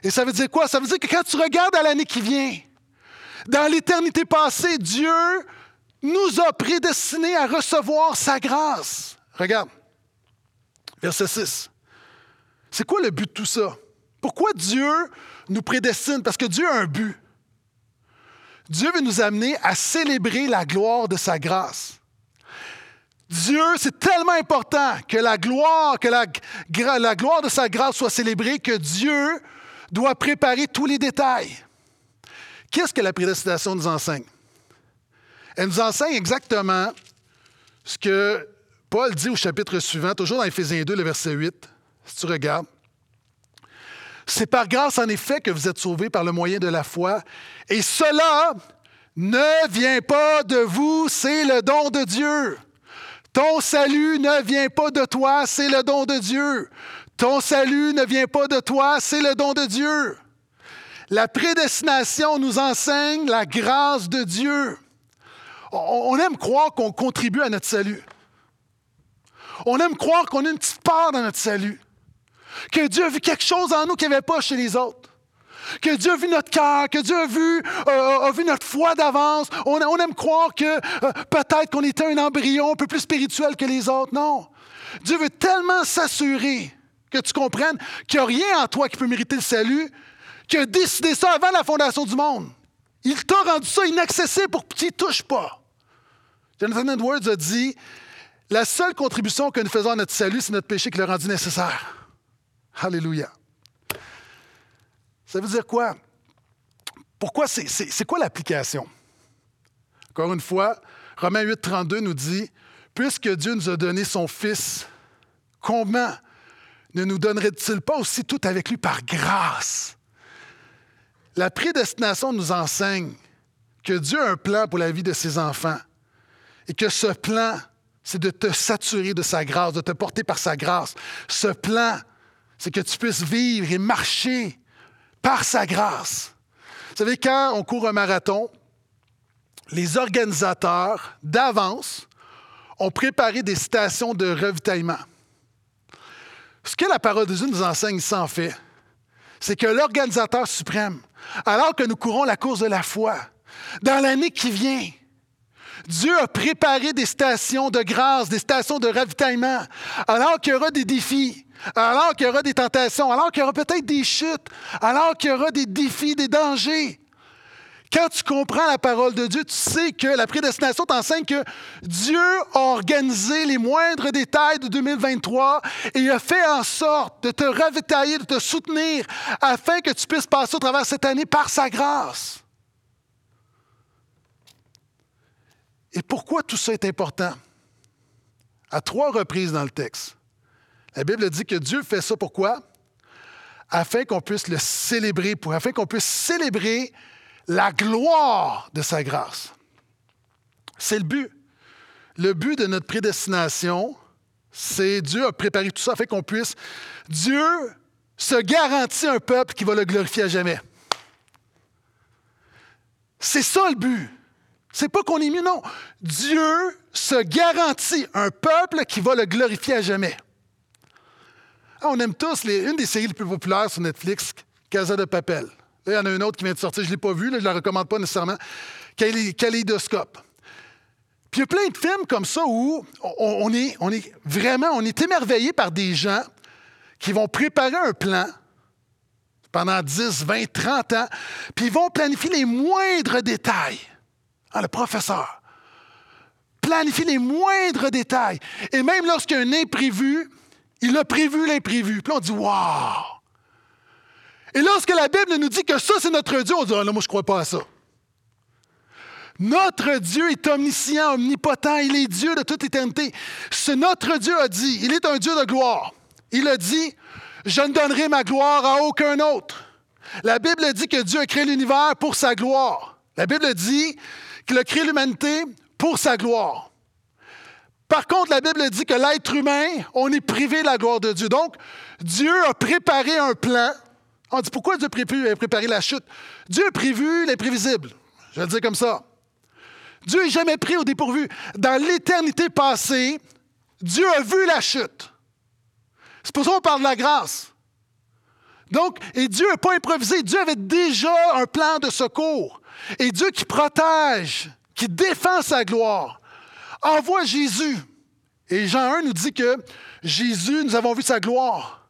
Et ça veut dire quoi? Ça veut dire que quand tu regardes à l'année qui vient, dans l'éternité passée, Dieu nous a prédestinés à recevoir sa grâce. Regarde, verset 6. C'est quoi le but de tout ça? Pourquoi Dieu nous prédestine? Parce que Dieu a un but. Dieu veut nous amener à célébrer la gloire de sa grâce. Dieu, c'est tellement important que la gloire, de sa grâce soit célébrée que Dieu doit préparer tous les détails. Qu'est-ce que la prédestination nous enseigne? Elle nous enseigne exactement ce que Paul dit au chapitre suivant, toujours dans Éphésiens 2, le verset 8, si tu regardes. C'est par grâce, en effet, que vous êtes sauvés par le moyen de la foi. Et cela ne vient pas de vous, c'est le don de Dieu. Ton salut ne vient pas de toi, c'est le don de Dieu. Ton salut ne vient pas de toi, c'est le don de Dieu. La prédestination nous enseigne la grâce de Dieu on aime croire qu'on contribue à notre salut. On aime croire qu'on a une petite part dans notre salut. Que Dieu a vu quelque chose en nous qu'il n'y avait pas chez les autres. Que Dieu a vu notre cœur, que Dieu a vu, euh, notre foi d'avance. On, aime croire que euh, peut-être qu'on était un embryon un peu plus spirituel que les autres. Non. Dieu veut tellement s'assurer que tu comprennes qu'il n'y a rien en toi qui peut mériter le salut, qu'il a décidé ça avant la fondation du monde. Il t'a rendu ça inaccessible pour que tu n'y touches pas. Jonathan Edwards a dit La seule contribution que nous faisons à notre salut, c'est notre péché qui l'a rendu nécessaire. Alléluia. Ça veut dire quoi? Pourquoi c'est quoi l'application? Encore une fois, Romains 8, 32 nous dit Puisque Dieu nous a donné son Fils, comment ne nous donnerait-il pas aussi tout avec lui par grâce? La prédestination nous enseigne que Dieu a un plan pour la vie de ses enfants et que ce plan c'est de te saturer de sa grâce, de te porter par sa grâce. Ce plan, c'est que tu puisses vivre et marcher par sa grâce. Vous savez, quand on court un marathon, les organisateurs d'avance ont préparé des stations de ravitaillement. Ce que la parole de Dieu nous enseigne sans fait, c'est que l'organisateur suprême, alors que nous courons la course de la foi, dans l'année qui vient, Dieu a préparé des stations de grâce, des stations de ravitaillement, alors qu'il y aura des défis, alors qu'il y aura des tentations, alors qu'il y aura peut-être des chutes, alors qu'il y aura des défis, des dangers. Quand tu comprends la parole de Dieu, tu sais que la prédestination t'enseigne que Dieu a organisé les moindres détails de 2023 et a fait en sorte de te ravitailler, de te soutenir afin que tu puisses passer au travers cette année par sa grâce. Et pourquoi tout ça est important? À trois reprises dans le texte. La Bible dit que Dieu fait ça pourquoi? Afin qu'on puisse le célébrer, pour, afin qu'on puisse célébrer la gloire de sa grâce. C'est le but. Le but de notre prédestination, c'est Dieu a préparé tout ça afin qu'on puisse. Dieu se garantit un peuple qui va le glorifier à jamais. C'est ça le but. C'est pas qu'on est mieux, non. Dieu se garantit un peuple qui va le glorifier à jamais. Ah, on aime tous une des séries les plus populaires sur Netflix, Casa de Papel. Là, il y en a une autre qui vient de sortir, je ne l'ai pas vue, je ne la recommande pas nécessairement. Kaleidoscope. Puis il y a plein de films comme ça où on, est, on est vraiment, on est émerveillé par des gens qui vont préparer un plan pendant 10, 20, 30 ans, puis ils vont planifier les moindres détails. Ah, le professeur planifie les moindres détails. Et même lorsqu'il y a un imprévu, il a prévu l'imprévu. Puis là, on dit Waouh! Et lorsque la Bible nous dit que ça, c'est notre Dieu, on dit Ah non, moi, je ne crois pas à ça. Notre Dieu est omniscient, omnipotent, il est Dieu de toute éternité. Ce notre Dieu a dit, il est un Dieu de gloire. Il a dit, je ne donnerai ma gloire à aucun autre. La Bible dit que Dieu a créé l'univers pour sa gloire. La Bible dit qu'il a créé l'humanité pour sa gloire. Par contre, la Bible dit que l'être humain, on est privé de la gloire de Dieu. Donc, Dieu a préparé un plan. On dit pourquoi Dieu a préparé la chute? Dieu a prévu l'imprévisible. Je vais le dire comme ça. Dieu n'est jamais pris au dépourvu. Dans l'éternité passée, Dieu a vu la chute. C'est pour ça qu'on parle de la grâce. Donc, et Dieu n'a pas improvisé. Dieu avait déjà un plan de secours. Et Dieu qui protège, qui défend sa gloire, envoie Jésus. Et Jean 1 nous dit que Jésus, nous avons vu sa gloire.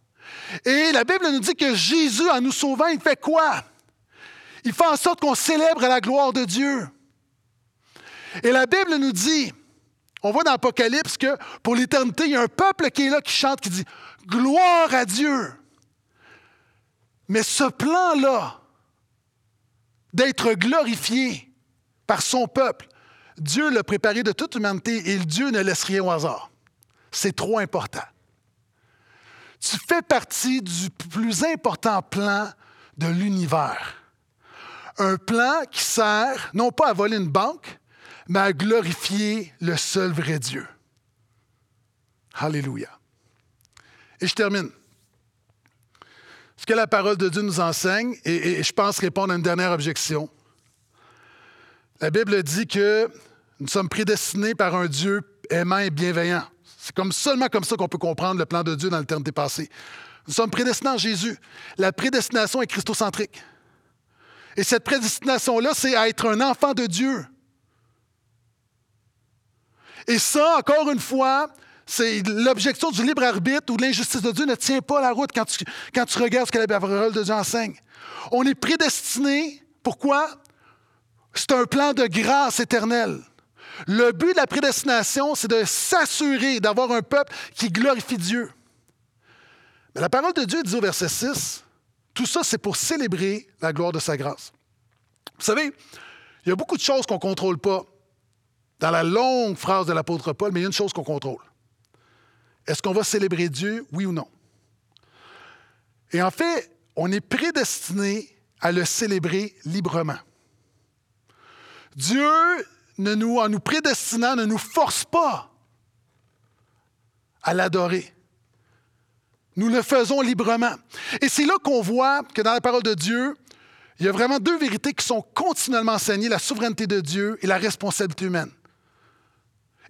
Et la Bible nous dit que Jésus, en nous sauvant, il fait quoi? Il fait en sorte qu'on célèbre la gloire de Dieu. Et la Bible nous dit, on voit dans l'Apocalypse que pour l'éternité, il y a un peuple qui est là, qui chante, qui dit Gloire à Dieu. Mais ce plan-là, d'être glorifié par son peuple. Dieu l'a préparé de toute humanité et Dieu ne laisse rien au hasard. C'est trop important. Tu fais partie du plus important plan de l'univers. Un plan qui sert non pas à voler une banque, mais à glorifier le seul vrai Dieu. Alléluia. Et je termine ce que la parole de Dieu nous enseigne, et, je pense répondre à une dernière objection. La Bible dit que nous sommes prédestinés par un Dieu aimant et bienveillant. C'est comme seulement comme ça qu'on peut comprendre le plan de Dieu dans l'éternité passée. Nous sommes prédestinés en Jésus. La prédestination est christocentrique. Et cette prédestination-là, c'est à être un enfant de Dieu. Et ça, encore une fois, c'est l'objection du libre arbitre ou de l'injustice de Dieu ne tient pas la route quand tu, quand tu regardes ce que la parole de Dieu enseigne. On est prédestiné. Pourquoi? C'est un plan de grâce éternelle. Le but de la prédestination, c'est de s'assurer d'avoir un peuple qui glorifie Dieu. Mais la parole de Dieu dit au verset 6, tout ça, c'est pour célébrer la gloire de sa grâce. Vous savez, il y a beaucoup de choses qu'on ne contrôle pas dans la longue phrase de l'apôtre Paul, mais il y a une chose qu'on contrôle. Est-ce qu'on va célébrer Dieu, oui ou non? Et en fait, on est prédestiné à le célébrer librement. Dieu, ne nous, en nous prédestinant, ne nous force pas à l'adorer. Nous le faisons librement. Et c'est là qu'on voit que dans la parole de Dieu, il y a vraiment deux vérités qui sont continuellement enseignées, la souveraineté de Dieu et la responsabilité humaine.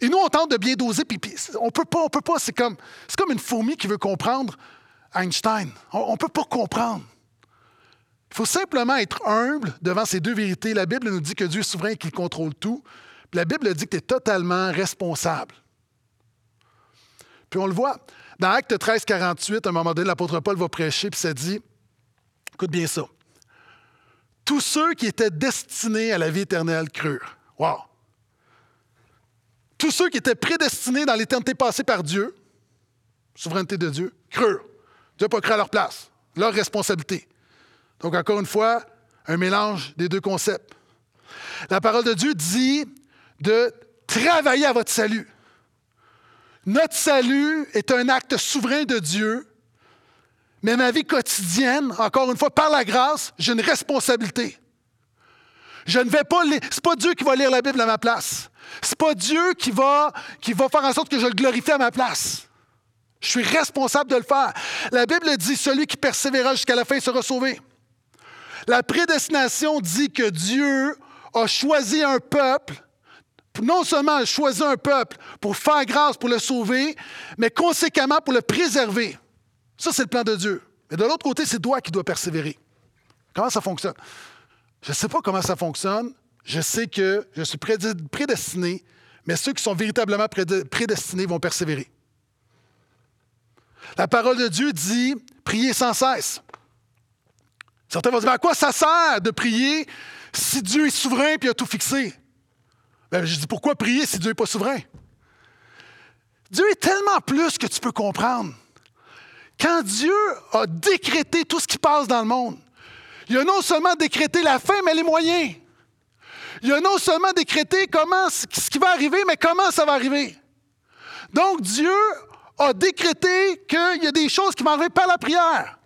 Et nous, on tente de bien doser, puis, on peut pas, on peut pas. C'est comme, c'est comme une fourmi qui veut comprendre Einstein. On ne peut pas comprendre. Il faut simplement être humble devant ces deux vérités. La Bible nous dit que Dieu est souverain et qu'il contrôle tout. Puis la Bible dit que tu es totalement responsable. Puis on le voit. Dans Acte 13, 48, à un moment donné, l'apôtre Paul va prêcher, puis ça dit, écoute bien ça, tous ceux qui étaient destinés à la vie éternelle crurent. Wow! Tous ceux qui étaient prédestinés dans l'éternité passée par Dieu, souveraineté de Dieu, crurent. Dieu n'a pas cru à leur place, leur responsabilité. Donc, encore une fois, un mélange des deux concepts. La parole de Dieu dit de travailler à votre salut. Notre salut est un acte souverain de Dieu, mais ma vie quotidienne, encore une fois, par la grâce, j'ai une responsabilité. Je ne vais pas. C'est pas Dieu qui va lire la Bible à ma place. C'est pas Dieu qui va, qui va faire en sorte que je le glorifie à ma place. Je suis responsable de le faire. La Bible dit celui qui persévérera jusqu'à la fin sera sauvé. La prédestination dit que Dieu a choisi un peuple, non seulement a choisi un peuple pour faire grâce, pour le sauver, mais conséquemment pour le préserver. Ça, c'est le plan de Dieu. Mais de l'autre côté, c'est toi qui dois persévérer. Comment ça fonctionne? Je ne sais pas comment ça fonctionne. Je sais que je suis prédestiné, mais ceux qui sont véritablement prédestinés vont persévérer. La parole de Dieu dit priez sans cesse. Certains vont dire à quoi ça sert de prier si Dieu est souverain et a tout fixé? Ben, je dis pourquoi prier si Dieu n'est pas souverain? Dieu est tellement plus que tu peux comprendre. Quand Dieu a décrété tout ce qui passe dans le monde, il a non seulement décrété la fin, mais les moyens. Il a non seulement décrété ce qui va arriver, mais comment ça va arriver. Donc Dieu a décrété qu'il y a des choses qui vont arriver par la prière.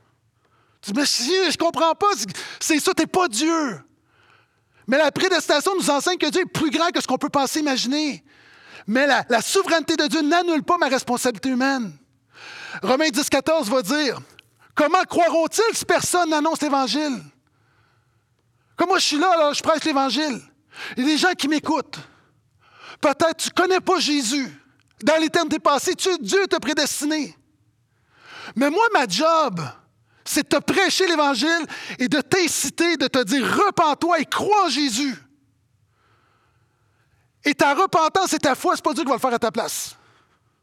Tu dis, mais je ne comprends pas, c'est ça, tu n'es pas Dieu. Mais la prédestination nous enseigne que Dieu est plus grand que ce qu'on peut penser, imaginer. Mais la, souveraineté de Dieu n'annule pas ma responsabilité humaine. Romains 10, 14 va dire Comment croiront-ils si personne n'annonce l'Évangile? Comme moi, je suis là, je prêche l'Évangile. Il y a des gens qui m'écoutent. Peut-être tu ne connais pas Jésus. Dans l'éternité passée, Dieu t'a prédestiné. Mais moi, ma job, c'est de te prêcher l'Évangile et de t'inciter, de te dire repens-toi et crois en Jésus. Et ta repentance et ta foi, ce n'est pas Dieu qui va le faire à ta place.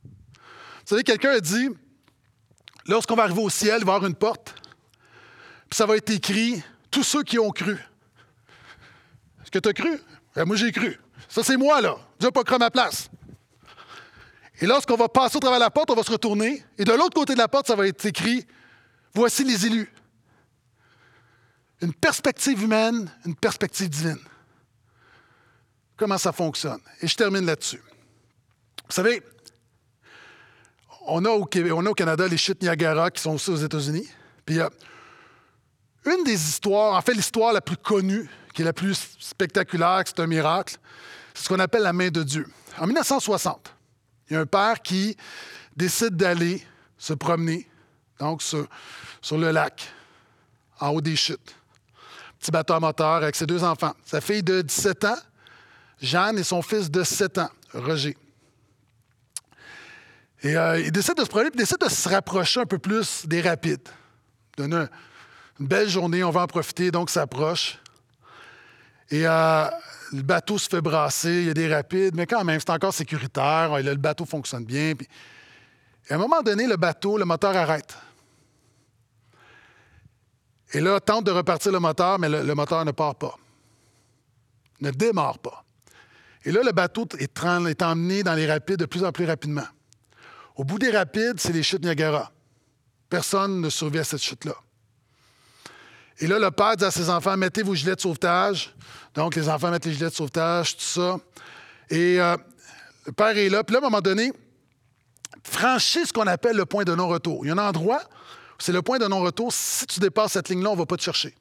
Vous savez, quelqu'un a dit lorsqu'on va arriver au ciel, il va y avoir une porte, puis ça va être écrit tous ceux qui ont cru. Est-ce que tu as cru? Ben, moi, j'ai cru. Ça, c'est moi, là. Dieu n'a pas cru à ma place. Et lorsqu'on va passer au travers la porte, on va se retourner. Et de l'autre côté de la porte, ça va être écrit Voici les élus. Une perspective humaine, une perspective divine. Comment ça fonctionne? Et je termine là-dessus. Vous savez, on a, au Canada les chutes Niagara qui sont aussi aux États-Unis. Puis, euh, une des histoires, en fait, l'histoire la plus connue, qui est la plus spectaculaire, c'est un miracle, c'est ce qu'on appelle la main de Dieu. En 1960, il y a un père qui décide d'aller se promener donc sur, le lac, en haut des chutes. Petit bateau à moteur avec ses deux enfants. Sa fille de 17 ans, Jeanne, et son fils de 7 ans, Roger. Et euh, il décide de se promener, il décide de se rapprocher un peu plus des rapides. Donne une belle journée, on va en profiter, donc s'approche. Et euh, le bateau se fait brasser, il y a des rapides, mais quand même, c'est encore sécuritaire, le bateau fonctionne bien. Et à un moment donné, le bateau, le moteur arrête. Et là, tente de repartir le moteur, mais le, moteur ne part pas. Ne démarre pas. Et là, le bateau est, emmené dans les rapides de plus en plus rapidement. Au bout des rapides, c'est les chutes Niagara. Personne ne survit à cette chute-là. Et là, le père dit à ses enfants, mettez vos gilets de sauvetage. Donc, les enfants mettent les gilets de sauvetage, tout ça. Et euh, le père est là. Puis là, à un moment donné, franchis ce qu'on appelle le point de non-retour. Il y a un endroit où c'est le point de non-retour. Si tu dépasses cette ligne-là, on ne va pas te chercher.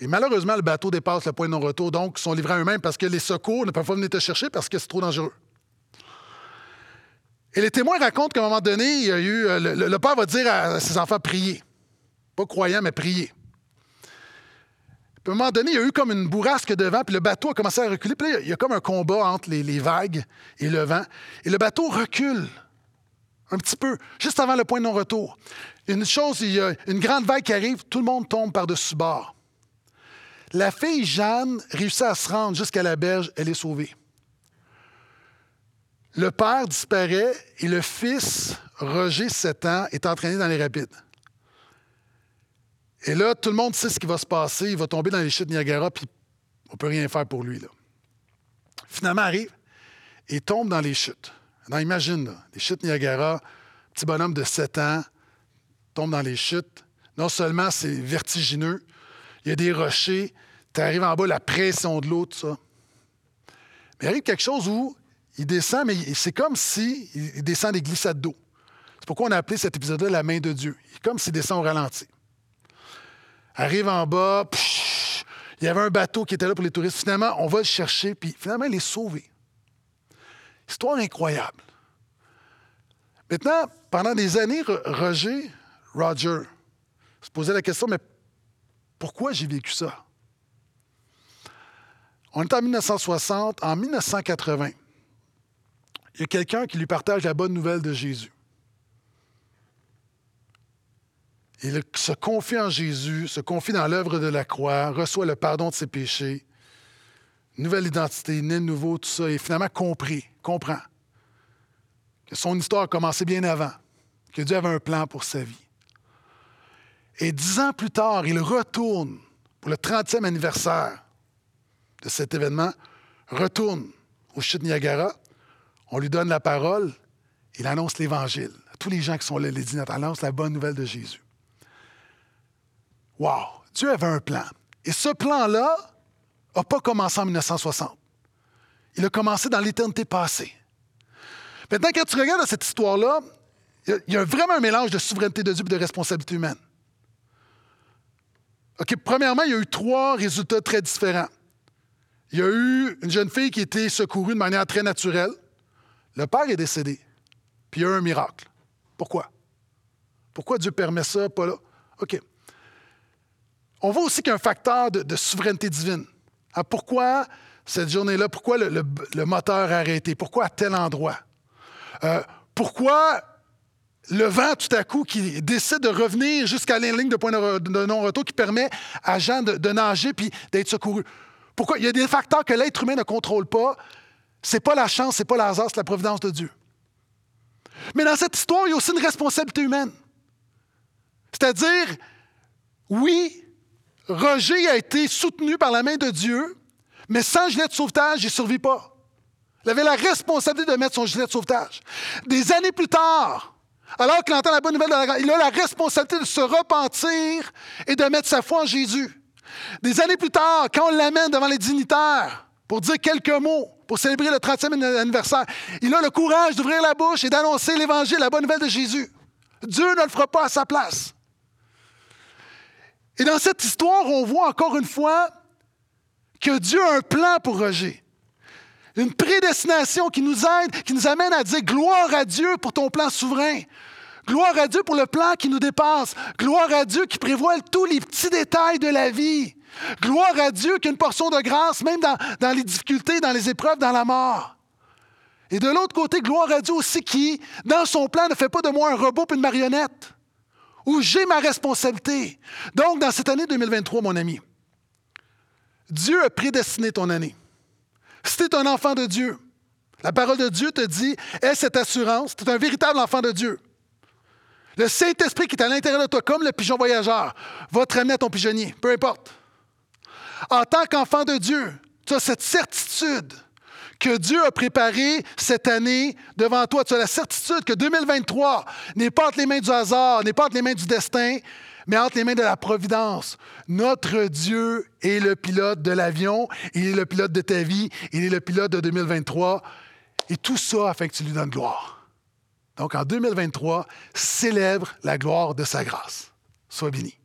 Et malheureusement, le bateau dépasse le point de non-retour. Donc, ils sont livrés à eux-mêmes parce que les secours ne peuvent pas venir te chercher parce que c'est trop dangereux. Et les témoins racontent qu'à un moment donné, il y a eu, euh, le, père va dire à ses enfants priez. Pas croyants, mais priez. Puis à un moment donné, il y a eu comme une bourrasque devant, puis le bateau a commencé à reculer. Puis là, il y a comme un combat entre les, les vagues et le vent. Et le bateau recule un petit peu, juste avant le point de non-retour. Une chose, il y a une grande vague qui arrive, tout le monde tombe par-dessus bord. La fille Jeanne réussit à se rendre jusqu'à la berge, elle est sauvée. Le père disparaît et le fils, Roger, 7 ans, est entraîné dans les rapides. Et là, tout le monde sait ce qui va se passer. Il va tomber dans les chutes Niagara, puis on ne peut rien faire pour lui. Là. Finalement, arrive et tombe dans les chutes. Imagine, les chutes Niagara, petit bonhomme de 7 ans, tombe dans les chutes. Non seulement c'est vertigineux, il y a des rochers, tu arrives en bas, la pression de l'eau, tout ça. Mais il arrive quelque chose où il descend, mais c'est comme s'il il descend des glissades d'eau. C'est pourquoi on a appelé cet épisode-là la main de Dieu. Comme s'il descend au ralenti. Arrive en bas, il y avait un bateau qui était là pour les touristes. Finalement, on va le chercher, puis finalement, il est sauvé. Histoire incroyable. Maintenant, pendant des années, Roger, Roger, se posait la question, mais pourquoi j'ai vécu ça? On est en 1960. En 1980, il y a quelqu'un qui lui partage la bonne nouvelle de Jésus. Il se confie en Jésus, se confie dans l'œuvre de la croix, reçoit le pardon de ses péchés, nouvelle identité, né de nouveau, tout ça, et finalement compris, comprend que son histoire a commencé bien avant, que Dieu avait un plan pour sa vie. Et dix ans plus tard, il retourne pour le 30e anniversaire de cet événement, retourne au chute Niagara, on lui donne la parole, il annonce l'Évangile. Tous les gens qui sont là, les annonce la bonne nouvelle de Jésus. Wow! Dieu avait un plan. Et ce plan-là n'a pas commencé en 1960. Il a commencé dans l'éternité passée. Maintenant, quand tu regardes cette histoire-là, il y, a vraiment un mélange de souveraineté de Dieu et de responsabilité humaine. OK, premièrement, il y a eu trois résultats très différents. Il y a eu une jeune fille qui a été secourue de manière très naturelle. Le père est décédé. Puis il y a eu un miracle. Pourquoi? Pourquoi Dieu permet ça, pas là? OK. On voit aussi qu'il y a un facteur de, souveraineté divine. Ah, pourquoi cette journée-là? Pourquoi le, moteur a arrêté? Pourquoi à tel endroit? Euh, pourquoi le vent, tout à coup, qui décide de revenir jusqu'à la ligne de point de non-retour qui permet à Jean de, nager puis d'être secouru? Pourquoi? Il y a des facteurs que l'être humain ne contrôle pas. C'est pas la chance, c'est pas le hasard, c'est la providence de Dieu. Mais dans cette histoire, il y a aussi une responsabilité humaine. C'est-à-dire, oui, Roger a été soutenu par la main de Dieu, mais sans gilet de sauvetage, il ne survit pas. Il avait la responsabilité de mettre son gilet de sauvetage. Des années plus tard, alors qu'il entend la bonne nouvelle de la il a la responsabilité de se repentir et de mettre sa foi en Jésus. Des années plus tard, quand on l'amène devant les dignitaires pour dire quelques mots, pour célébrer le 30e anniversaire, il a le courage d'ouvrir la bouche et d'annoncer l'Évangile, la bonne nouvelle de Jésus. Dieu ne le fera pas à sa place. Et dans cette histoire, on voit encore une fois que Dieu a un plan pour Roger. Une prédestination qui nous aide, qui nous amène à dire gloire à Dieu pour ton plan souverain. Gloire à Dieu pour le plan qui nous dépasse. Gloire à Dieu qui prévoit tous les petits détails de la vie. Gloire à Dieu qui a une portion de grâce, même dans, dans les difficultés, dans les épreuves, dans la mort. Et de l'autre côté, gloire à Dieu aussi qui, dans son plan, ne fait pas de moi un robot et une marionnette où j'ai ma responsabilité. Donc, dans cette année 2023, mon ami, Dieu a prédestiné ton année. Si tu es un enfant de Dieu, la parole de Dieu te dit, aie cette assurance, tu es un véritable enfant de Dieu. Le Saint-Esprit qui est à l'intérieur de toi, comme le pigeon voyageur, va te ramener à ton pigeonnier, peu importe. En tant qu'enfant de Dieu, tu as cette certitude que Dieu a préparé cette année devant toi. Tu as la certitude que 2023 n'est pas entre les mains du hasard, n'est pas entre les mains du destin, mais entre les mains de la providence. Notre Dieu est le pilote de l'avion, il est le pilote de ta vie, il est le pilote de 2023. Et tout ça afin que tu lui donnes gloire. Donc en 2023, célèbre la gloire de sa grâce. Sois béni.